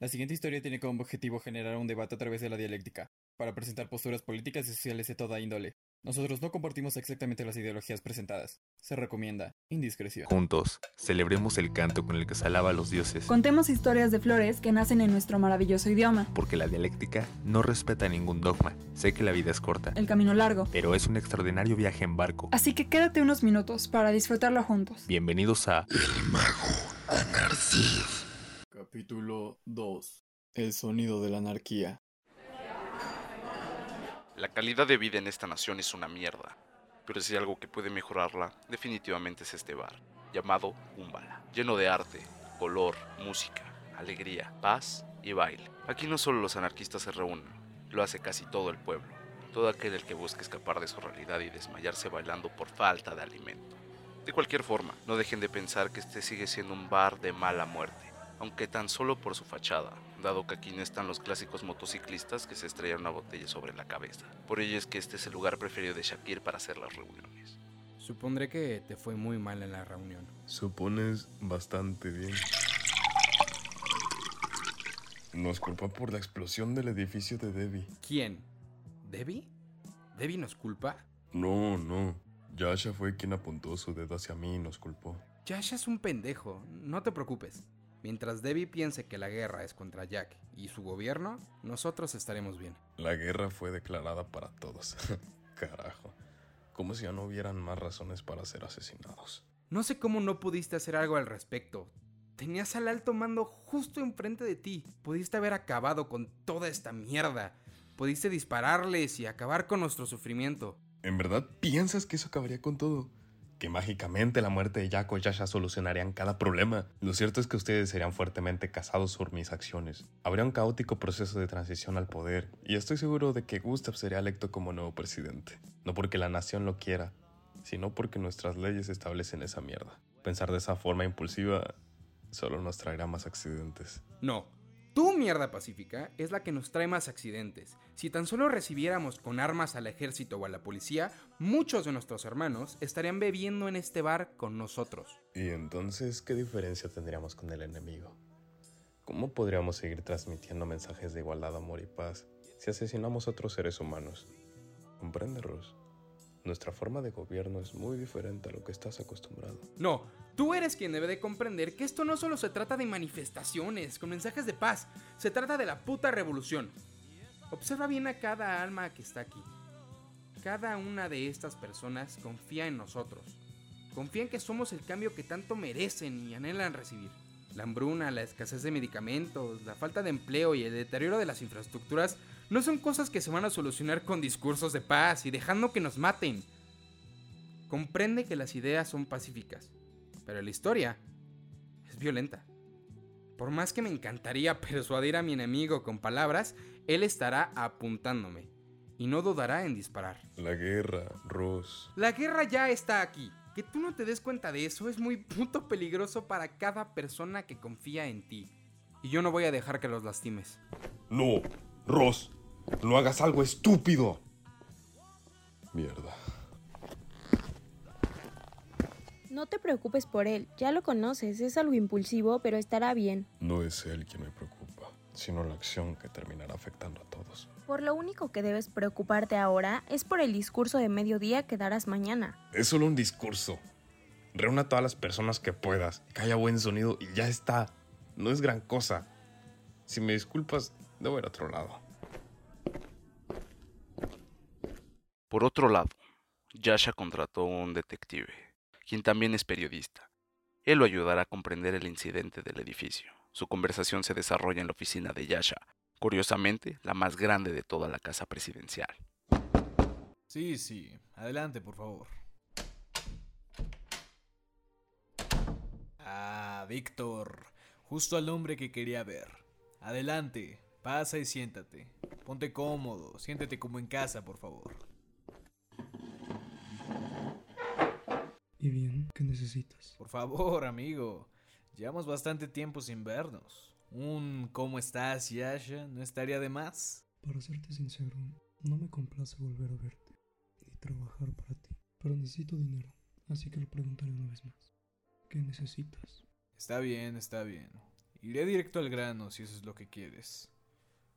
La siguiente historia tiene como objetivo generar un debate a través de la dialéctica, para presentar posturas políticas y sociales de toda índole. Nosotros no compartimos exactamente las ideologías presentadas. Se recomienda indiscreción. Juntos, celebremos el canto con el que se alaba a los dioses, Contemos historias de flores que nacen en nuestro maravilloso idioma. porque la dialéctica no respeta ningún dogma. Sé que la vida es corta, El camino largo. pero es un extraordinario viaje en barco. Así que quédate unos minutos para disfrutarlo juntos. Bienvenidos a Capítulo 2. El sonido de la anarquía. La calidad de vida en esta nación es una mierda, pero si hay algo que puede mejorarla, definitivamente es este bar, llamado Umbala, lleno de arte, color, música, alegría, paz y baile. Aquí no solo los anarquistas se reúnen, lo hace casi todo el pueblo, todo aquel el que busca escapar de su realidad y desmayarse bailando por falta de alimento. De cualquier forma, no dejen de pensar que este sigue siendo un bar de mala muerte, aunque tan solo por su fachada, dado que aquí no están los clásicos motociclistas que se estrellan una botella sobre la cabeza. Por ello es que este es el lugar preferido de Shakir para hacer las reuniones. Supondré que te fue muy mal en la reunión. Supones bastante bien. Nos culpa por la explosión del edificio de Debbie. ¿Quién? ¿Debbie? ¿Debbie nos culpa? No, no. Yasha fue quien apuntó su dedo hacia mí y nos culpó. Yasha es un pendejo, no te preocupes. Mientras Debbie piense que la guerra es contra Jack y su gobierno, nosotros estaremos bien. La guerra fue declarada para todos. Carajo. Como si ya no hubieran más razones para ser asesinados. No sé cómo no pudiste hacer algo al respecto. Tenías al alto mando justo enfrente de ti. Pudiste haber acabado con toda esta mierda. Pudiste dispararles y acabar con nuestro sufrimiento. ¿En verdad piensas que eso acabaría con todo? Que mágicamente la muerte de Jack o Yasha solucionarían cada problema. Lo cierto es que ustedes serían fuertemente casados por mis acciones. Habría un caótico proceso de transición al poder, y estoy seguro de que Gustav sería electo como nuevo presidente. No porque la nación lo quiera, sino porque nuestras leyes establecen esa mierda. Pensar de esa forma impulsiva solo nos traerá más accidentes. No, tu mierda pacífica es la que nos trae más accidentes. Si tan solo recibiéramos con armas al ejército o a la policía, muchos de nuestros hermanos estarían bebiendo en este bar con nosotros. ¿Y entonces qué diferencia tendríamos con el enemigo? ¿Cómo podríamos seguir transmitiendo mensajes de igualdad, amor y paz si asesinamos a otros seres humanos? ¿Comprende, Ross? Nuestra forma de gobierno es muy diferente a lo que estás acostumbrado. No, tú eres quien debe de comprender que esto no solo se trata de manifestaciones con mensajes de paz, se trata de la puta revolución. Observa bien a cada alma que está aquí. Cada una de estas personas confía en nosotros. Confía en que somos el cambio que tanto merecen y anhelan recibir. La hambruna, la escasez de medicamentos, la falta de empleo y el deterioro de las infraestructuras no son cosas que se van a solucionar con discursos de paz y dejando que nos maten. Comprende que las ideas son pacíficas, pero la historia es violenta. Por más que me encantaría persuadir a mi enemigo con palabras, él estará apuntándome y no dudará en disparar. La guerra, Ross. La guerra ya está aquí. Que tú no te des cuenta de eso es muy puto peligroso para cada persona que confía en ti. Y yo no voy a dejar que los lastimes. No, Ross, no hagas algo estúpido. Mierda. No te preocupes por él, ya lo conoces, es algo impulsivo, pero estará bien. No es él quien me preocupa, sino la acción que terminará afectando a todos. Por lo único que debes preocuparte ahora es por el discurso de mediodía que darás mañana. Es solo un discurso. Reúna a todas las personas que puedas, que haya buen sonido y ya está. No es gran cosa. Si me disculpas, debo ir a otro lado. Por otro lado, Yasha contrató a un detective, quien también es periodista. Él lo ayudará a comprender el incidente del edificio. Su conversación se desarrolla en la oficina de Yasha, curiosamente la más grande de toda la casa presidencial. Sí, sí. Adelante, por favor. Ah, Víctor. Justo al hombre que quería ver. Adelante. Pasa y siéntate. Ponte cómodo. Siéntate como en casa, por favor. ¿Y bien? ¿Qué necesitas? Por favor, amigo. Llevamos bastante tiempo sin vernos. Un ¿cómo estás, Yasha? ¿No estaría de más? Para serte sincero, no me complace volver a verte y trabajar para ti. Pero necesito dinero, así que lo preguntaré una vez más. ¿Qué necesitas? Está bien, está bien. Iré directo al grano si eso es lo que quieres.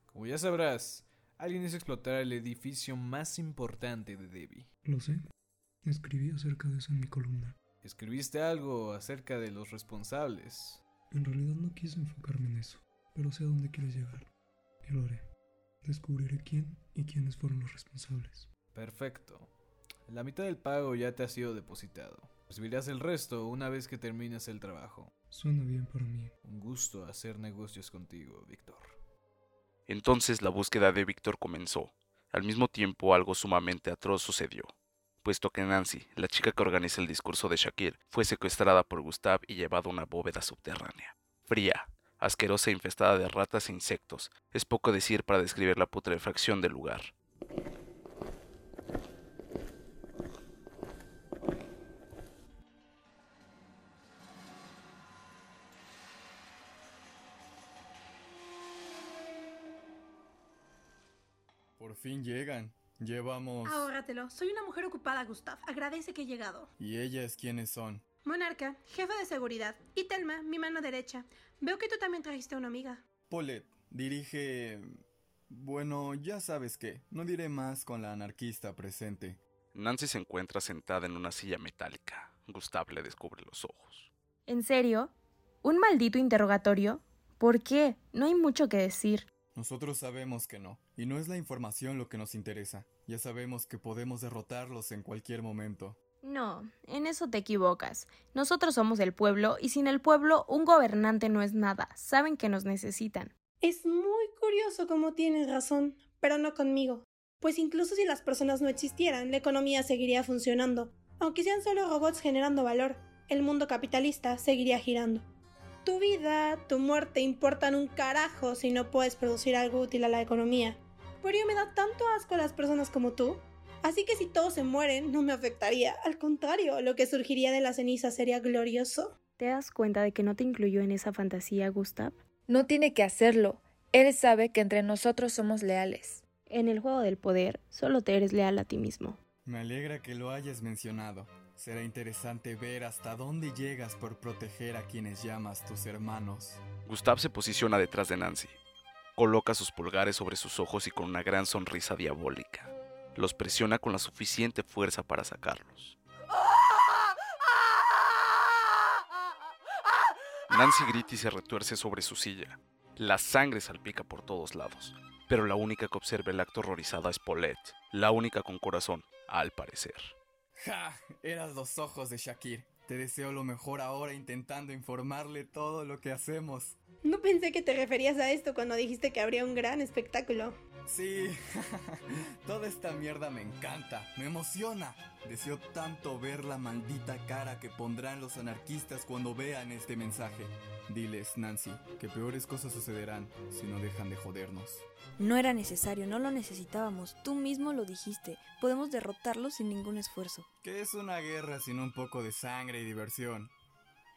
Como ya sabrás, alguien hizo explotar el edificio más importante de Debbie. Lo sé. Escribí acerca de eso en mi columna. Escribiste algo acerca de los responsables. En realidad no quise enfocarme en eso, pero sé a dónde quieres llegar. Y lo haré. Descubriré quién y quiénes fueron los responsables. Perfecto. La mitad del pago ya te ha sido depositado. Recibirás el resto una vez que termines el trabajo. Suena bien para mí. Un gusto hacer negocios contigo, Víctor. Entonces la búsqueda de Víctor comenzó. Al mismo tiempo algo sumamente atroz sucedió, puesto que Nancy, la chica que organiza el discurso de Shakir, fue secuestrada por Gustav y llevada a una bóveda subterránea. Fría, asquerosa e infestada de ratas e insectos, es poco decir para describir la putrefacción del lugar. Por fin llegan. Llevamos... Ahórratelo. Soy una mujer ocupada, Gustav. Agradece que he llegado. ¿Y ellas quiénes son? Monarca, jefa de seguridad. Y Telma, mi mano derecha. Veo que tú también trajiste a una amiga. Polet dirige... Bueno, ya sabes qué. No diré más con la anarquista presente. Nancy se encuentra sentada en una silla metálica. Gustav le descubre los ojos. ¿En serio? ¿Un maldito interrogatorio? ¿Por qué? No hay mucho que decir. Nosotros sabemos que no, y no es la información lo que nos interesa. Ya sabemos que podemos derrotarlos en cualquier momento. No, en eso te equivocas. Nosotros somos el pueblo, y sin el pueblo un gobernante no es nada. Saben que nos necesitan. Es muy curioso cómo tienes razón, pero no conmigo. Pues incluso si las personas no existieran, la economía seguiría funcionando. Aunque sean solo robots generando valor, el mundo capitalista seguiría girando. Tu vida, tu muerte importan un carajo si no puedes producir algo útil a la economía. Pero yo me da tanto asco a las personas como tú. Así que si todos se mueren, no me afectaría. Al contrario, lo que surgiría de la ceniza sería glorioso. ¿Te das cuenta de que no te incluyó en esa fantasía, Gustav? No tiene que hacerlo. Él sabe que entre nosotros somos leales. En el juego del poder, solo te eres leal a ti mismo. Me alegra que lo hayas mencionado. Será interesante ver hasta dónde llegas por proteger a quienes llamas tus hermanos. Gustav se posiciona detrás de Nancy. Coloca sus pulgares sobre sus ojos y con una gran sonrisa diabólica. Los presiona con la suficiente fuerza para sacarlos. Nancy grita y se retuerce sobre su silla. La sangre salpica por todos lados, pero la única que observa el acto horrorizada es Paulette, la única con corazón, al parecer. ¡Ja! Eras los ojos de Shakir. Te deseo lo mejor ahora intentando informarle todo lo que hacemos. No pensé que te referías a esto cuando dijiste que habría un gran espectáculo. Sí, toda esta mierda me encanta, me emociona. Deseo tanto ver la maldita cara que pondrán los anarquistas cuando vean este mensaje. Diles, Nancy, que peores cosas sucederán si no dejan de jodernos. No era necesario, no lo necesitábamos. Tú mismo lo dijiste. Podemos derrotarlos sin ningún esfuerzo. ¿Qué es una guerra sin un poco de sangre y diversión?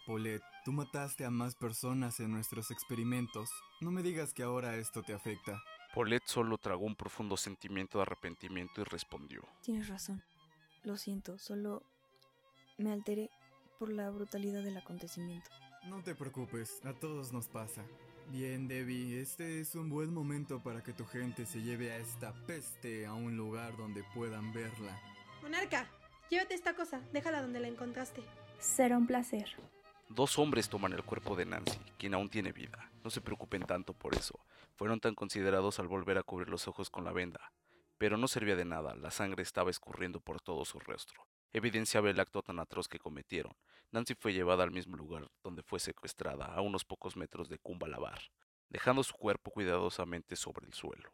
Paulette, tú mataste a más personas en nuestros experimentos. No me digas que ahora esto te afecta. Paulette solo tragó un profundo sentimiento de arrepentimiento y respondió. Tienes razón. Lo siento, solo me alteré por la brutalidad del acontecimiento. No te preocupes, a todos nos pasa. Bien, Debbie, este es un buen momento para que tu gente se lleve a esta peste a un lugar donde puedan verla. Monarca, llévate esta cosa, déjala donde la encontraste. Será un placer. Dos hombres toman el cuerpo de Nancy, quien aún tiene vida. No se preocupen tanto por eso. Fueron tan considerados al volver a cubrir los ojos con la venda. Pero no servía de nada, la sangre estaba escurriendo por todo su rostro. Evidenciaba el acto tan atroz que cometieron. Nancy fue llevada al mismo lugar donde fue secuestrada, a unos pocos metros de Kumbalabar, dejando su cuerpo cuidadosamente sobre el suelo.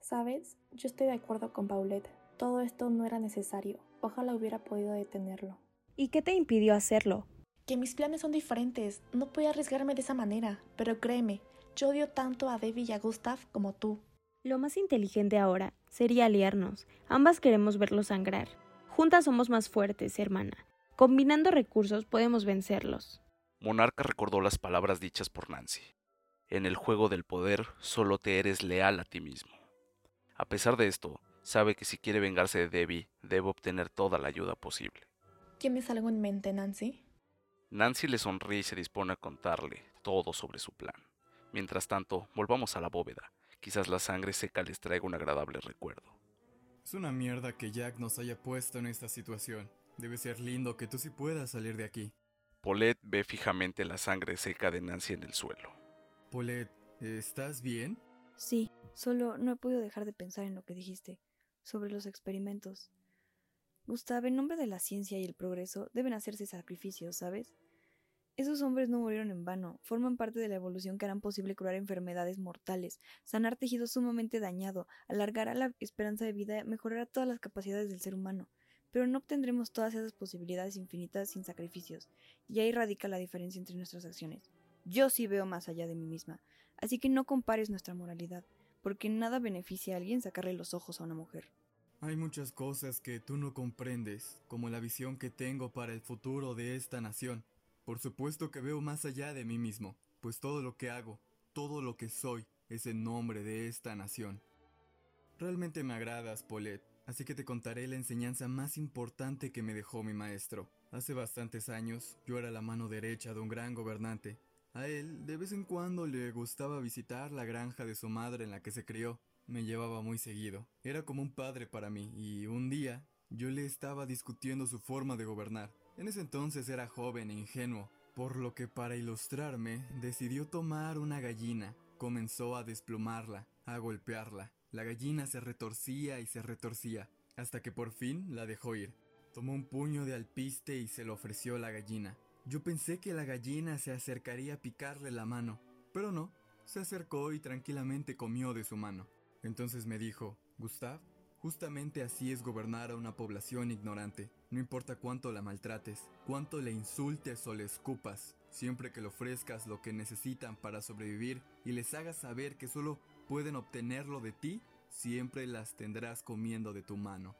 Sabes, yo estoy de acuerdo con Paulette. Todo esto no era necesario. Ojalá hubiera podido detenerlo. ¿Y qué te impidió hacerlo? Que mis planes son diferentes. No puedo arriesgarme de esa manera. Pero créeme, yo odio tanto a Debbie y a Gustav como tú. Lo más inteligente ahora sería aliarnos. Ambas queremos verlos sangrar. Juntas somos más fuertes, hermana. Combinando recursos podemos vencerlos. Monarca recordó las palabras dichas por Nancy. En el juego del poder solo te eres leal a ti mismo. A pesar de esto, sabe que si quiere vengarse de Debbie, debe obtener toda la ayuda posible. ¿Tienes algo en mente, Nancy? Nancy le sonríe y se dispone a contarle todo sobre su plan. Mientras tanto, volvamos a la bóveda. Quizás la sangre seca les traiga un agradable recuerdo. Es una mierda que Jack nos haya puesto en esta situación. Debe ser lindo que tú sí puedas salir de aquí. Paulette ve fijamente la sangre seca de Nancy en el suelo. Paulette, ¿estás bien? Sí, solo no he podido dejar de pensar en lo que dijiste sobre los experimentos. Gustav, en nombre de la ciencia y el progreso, deben hacerse sacrificios, ¿sabes? Esos hombres no murieron en vano, forman parte de la evolución que harán posible curar enfermedades mortales, sanar tejido sumamente dañado, alargará la esperanza de vida, mejorará todas las capacidades del ser humano. Pero no obtendremos todas esas posibilidades infinitas sin sacrificios, y ahí radica la diferencia entre nuestras acciones. Yo sí veo más allá de mí misma, así que no compares nuestra moralidad, porque nada beneficia a alguien sacarle los ojos a una mujer. Hay muchas cosas que tú no comprendes, como la visión que tengo para el futuro de esta nación. Por supuesto que veo más allá de mí mismo, pues todo lo que hago, todo lo que soy, es en nombre de esta nación. Realmente me agradas, Paulette, así que te contaré la enseñanza más importante que me dejó mi maestro. Hace bastantes años, yo era la mano derecha de un gran gobernante. A él, de vez en cuando, le gustaba visitar la granja de su madre en la que se crió. Me llevaba muy seguido. Era como un padre para mí, y un día, yo le estaba discutiendo su forma de gobernar. En ese entonces era joven e ingenuo, por lo que para ilustrarme decidió tomar una gallina, comenzó a desplumarla, a golpearla. La gallina se retorcía y se retorcía, hasta que por fin la dejó ir. Tomó un puño de alpiste y se lo ofreció a la gallina. Yo pensé que la gallina se acercaría a picarle la mano, pero no, se acercó y tranquilamente comió de su mano. Entonces me dijo, Gustav, Justamente así es gobernar a una población ignorante. No importa cuánto la maltrates, cuánto le insultes o le escupas, siempre que le ofrezcas lo que necesitan para sobrevivir y les hagas saber que solo pueden obtenerlo de ti, siempre las tendrás comiendo de tu mano.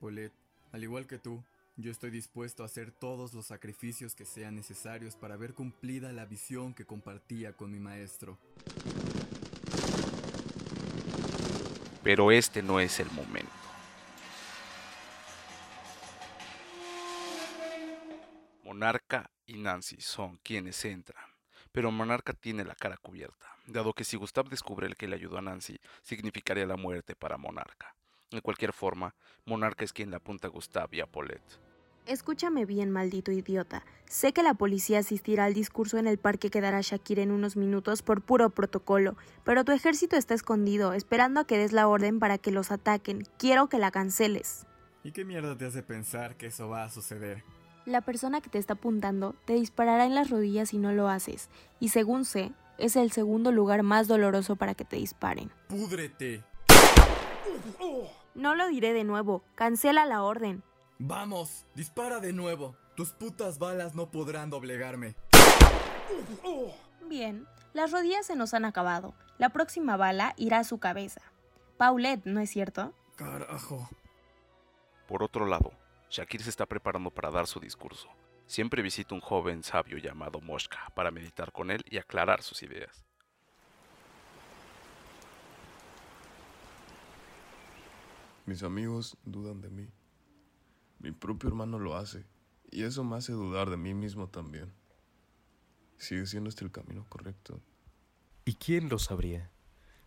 Paulette, al igual que tú, yo estoy dispuesto a hacer todos los sacrificios que sean necesarios para ver cumplida la visión que compartía con mi maestro. Pero este no es el momento. Monarca y Nancy son quienes entran, pero Monarca tiene la cara cubierta, dado que si Gustav descubre el que le ayudó a Nancy, significaría la muerte para Monarca. De cualquier forma, Monarca es quien le apunta a Gustav y a Paulette. Escúchame bien, maldito idiota. Sé que la policía asistirá al discurso en el parque que dará Shakir en unos minutos por puro protocolo, pero tu ejército está escondido, esperando a que des la orden para que los ataquen. Quiero que la canceles. ¿Y qué mierda te hace pensar que eso va a suceder? La persona que te está apuntando te disparará en las rodillas si no lo haces, y según sé, es el segundo lugar más doloroso para que te disparen. ¡Púdrete! No lo diré de nuevo, cancela la orden. Vamos, dispara de nuevo. Tus putas balas no podrán doblegarme. Bien, las rodillas se nos han acabado. La próxima bala irá a su cabeza. Paulette, ¿no es cierto? Carajo. Por otro lado, Shakir se está preparando para dar su discurso. Siempre visita un joven sabio llamado Moshka para meditar con él y aclarar sus ideas. Mis amigos dudan de mí. Mi propio hermano lo hace, y eso me hace dudar de mí mismo también. ¿Sigue siendo este el camino correcto? ¿Y quién lo sabría?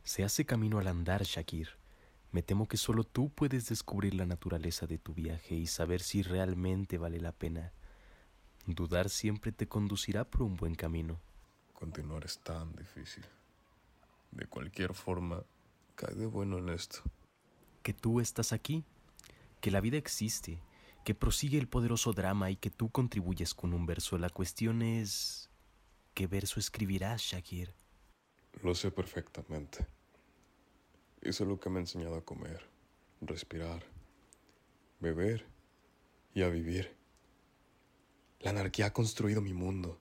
Se hace camino al andar, Shakir. Me temo que solo tú puedes descubrir la naturaleza de tu viaje y saber si realmente vale la pena. Dudar siempre te conducirá por un buen camino. Continuar es tan difícil. De cualquier forma, cae de bueno en esto. Que tú estás aquí, que la vida existe, que prosigue el poderoso drama y que tú contribuyes con un verso. La cuestión es... ¿Qué verso escribirás, Shakir? Lo sé perfectamente. Eso es lo que me ha enseñado a comer, respirar, beber y a vivir. La anarquía ha construido mi mundo.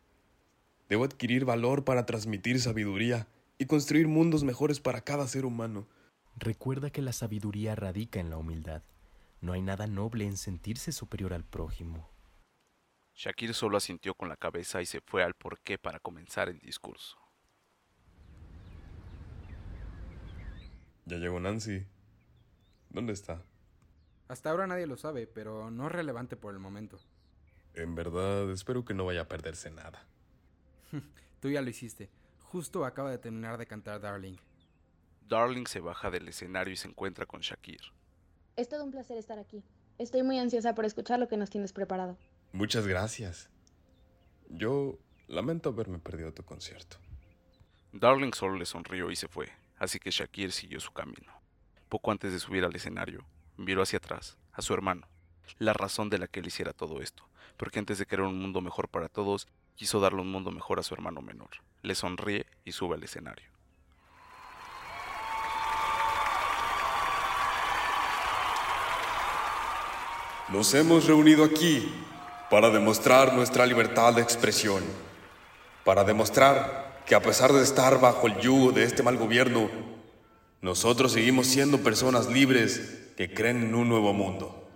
Debo adquirir valor para transmitir sabiduría y construir mundos mejores para cada ser humano. Recuerda que la sabiduría radica en la humildad. No hay nada noble en sentirse superior al prójimo. Shakir solo asintió con la cabeza y se fue al porqué para comenzar el discurso. Ya llegó Nancy. ¿Dónde está? Hasta ahora nadie lo sabe, pero no es relevante por el momento. En verdad, espero que no vaya a perderse nada. Tú ya lo hiciste. Justo acaba de terminar de cantar Darling. Darling se baja del escenario y se encuentra con Shakir. Es todo un placer estar aquí. Estoy muy ansiosa por escuchar lo que nos tienes preparado. Muchas gracias. Yo lamento haberme perdido tu concierto. Darling solo le sonrió y se fue, así que Shakir siguió su camino. Poco antes de subir al escenario, miró hacia atrás, a su hermano, la razón de la que él hiciera todo esto, porque antes de querer un mundo mejor para todos, quiso darle un mundo mejor a su hermano menor. Le sonríe y sube al escenario. Nos hemos reunido aquí para demostrar nuestra libertad de expresión, para demostrar que a pesar de estar bajo el yugo de este mal gobierno, nosotros seguimos siendo personas libres que creen en un nuevo mundo,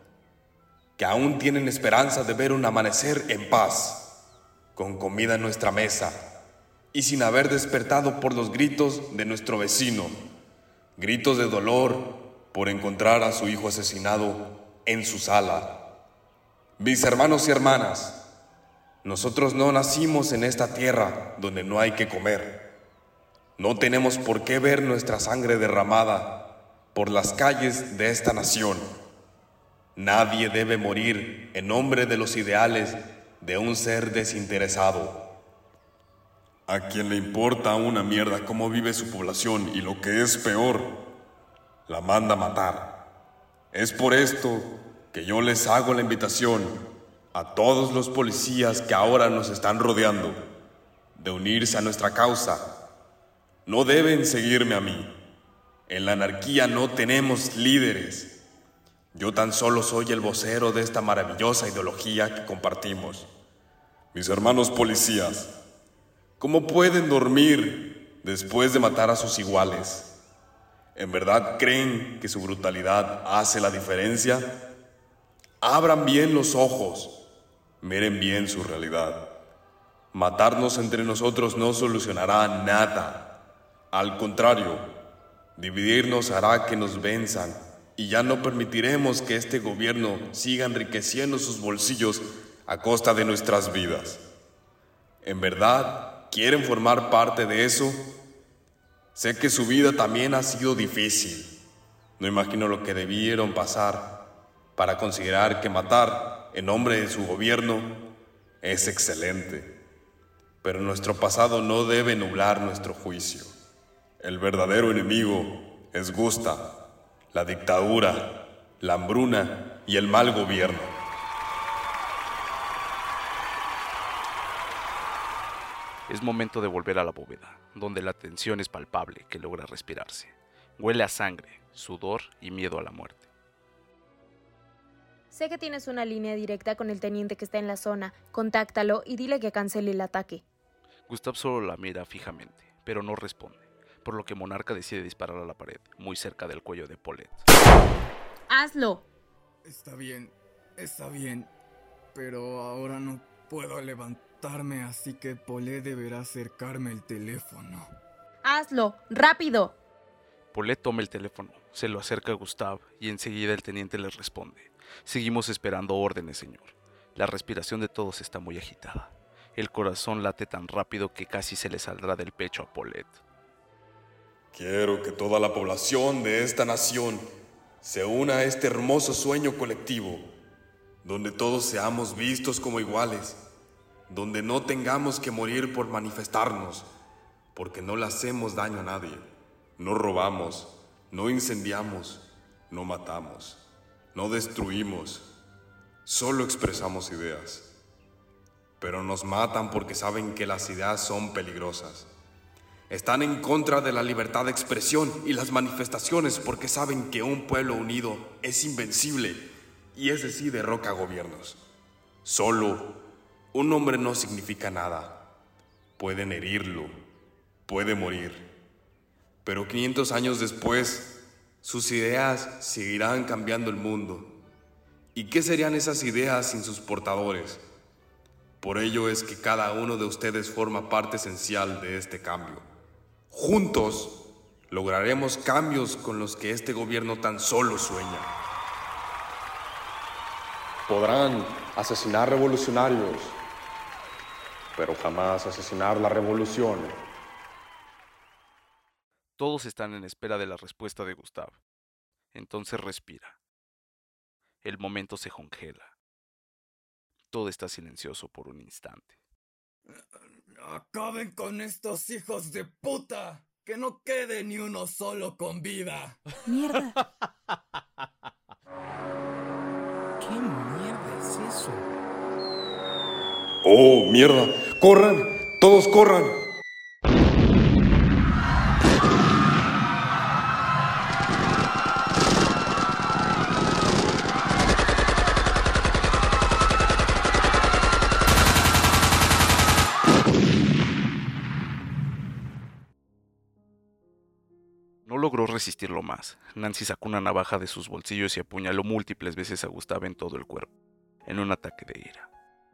que aún tienen esperanza de ver un amanecer en paz, con comida en nuestra mesa y sin haber despertado por los gritos de nuestro vecino, gritos de dolor por encontrar a su hijo asesinado en su sala. Mis hermanos y hermanas, nosotros no nacimos en esta tierra donde no hay que comer. No tenemos por qué ver nuestra sangre derramada por las calles de esta nación. Nadie debe morir en nombre de los ideales de un ser desinteresado. A quien le importa una mierda cómo vive su población y lo que es peor, la manda a matar. Es por esto que yo les hago la invitación a todos los policías que ahora nos están rodeando de unirse a nuestra causa. No deben seguirme a mí. En la anarquía no tenemos líderes. Yo tan solo soy el vocero de esta maravillosa ideología que compartimos. Mis hermanos policías, ¿cómo pueden dormir después de matar a sus iguales? ¿En verdad creen que su brutalidad hace la diferencia? Abran bien los ojos, miren bien su realidad. Matarnos entre nosotros no solucionará nada. Al contrario, dividirnos hará que nos venzan y ya no permitiremos que este gobierno siga enriqueciendo sus bolsillos a costa de nuestras vidas. ¿En verdad quieren formar parte de eso? Sé que su vida también ha sido difícil. No imagino lo que debieron pasar para considerar que matar en nombre de su gobierno es excelente. Pero nuestro pasado no debe nublar nuestro juicio. El verdadero enemigo es Gusta, la dictadura, la hambruna y el mal gobierno. Es momento de volver a la bóveda, donde la tensión es palpable que logra respirarse. Huele a sangre, sudor y miedo a la muerte. Sé que tienes una línea directa con el teniente que está en la zona. Contáctalo y dile que cancele el ataque. Gustav solo la mira fijamente, pero no responde, por lo que Monarca decide disparar a la pared, muy cerca del cuello de Paulette. ¡Hazlo! Está bien, está bien, pero ahora no puedo así que Paulette deberá acercarme el teléfono. ¡Hazlo! ¡Rápido! Paulette toma el teléfono, se lo acerca a Gustav y enseguida el teniente le responde. Seguimos esperando órdenes, señor. La respiración de todos está muy agitada. El corazón late tan rápido que casi se le saldrá del pecho a Paulette. Quiero que toda la población de esta nación se una a este hermoso sueño colectivo, donde todos seamos vistos como iguales, donde no tengamos que morir por manifestarnos, porque no le hacemos daño a nadie, no robamos, no incendiamos, no matamos, no destruimos, solo expresamos ideas. Pero nos matan porque saben que las ideas son peligrosas. Están en contra de la libertad de expresión y las manifestaciones porque saben que un pueblo unido es invencible y ese sí derroca gobiernos. Solo un hombre no significa nada. Pueden herirlo, puede morir. Pero 500 años después, sus ideas seguirán cambiando el mundo. ¿Y qué serían esas ideas sin sus portadores? Por ello es que cada uno de ustedes forma parte esencial de este cambio. Juntos lograremos cambios con los que este gobierno tan solo sueña. Podrán asesinar revolucionarios, pero jamás asesinar la revolución. Todos están en espera de la respuesta de Gustav. Entonces respira. El momento se congela. Todo está silencioso por un instante. Acaben con estos hijos de puta. Que no quede ni uno solo con vida. Mierda. ¿Qué mierda es eso? ¡Oh, mierda! ¡Corran! ¡Todos corran! No logró resistirlo más. Nancy sacó una navaja de sus bolsillos y apuñaló múltiples veces a Gustav en todo el cuerpo, en un ataque de ira.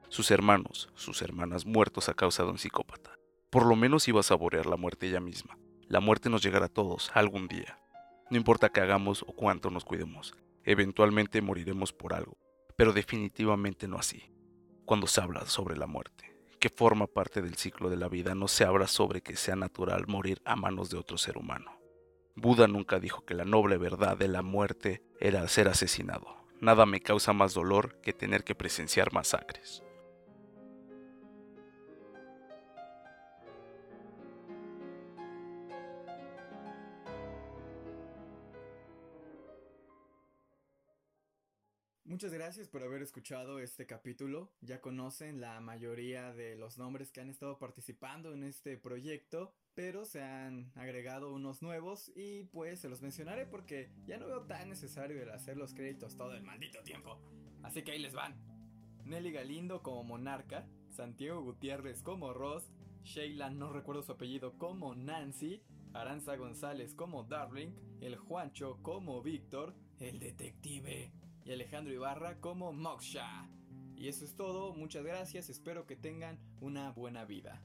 Sus hermanos, sus hermanas muertos a causa de un psicópata. Por lo menos iba a saborear la muerte ella misma. La muerte nos llegará a todos algún día. No importa qué hagamos o cuánto nos cuidemos, eventualmente moriremos por algo, pero definitivamente no así. Cuando se habla sobre la muerte, que forma parte del ciclo de la vida, no se habla sobre que sea natural morir a manos de otro ser humano. Buda nunca dijo que la noble verdad de la muerte era ser asesinado. Nada me causa más dolor que tener que presenciar masacres. Muchas gracias por haber escuchado este capítulo. Ya conocen la mayoría de los nombres que han estado participando en este proyecto, pero se han agregado unos nuevos y pues se los mencionaré porque ya no veo tan necesario el hacer los créditos todo el maldito tiempo. Así que ahí les van. Nelly Galindo como Monarca, Santiago Gutiérrez como Ross, Sheila no recuerdo su apellido como Nancy, Aranza González como Darling, el Juancho como Víctor, el detective y Alejandro Ibarra como Moksha. Y eso es todo, muchas gracias, espero que tengan una buena vida.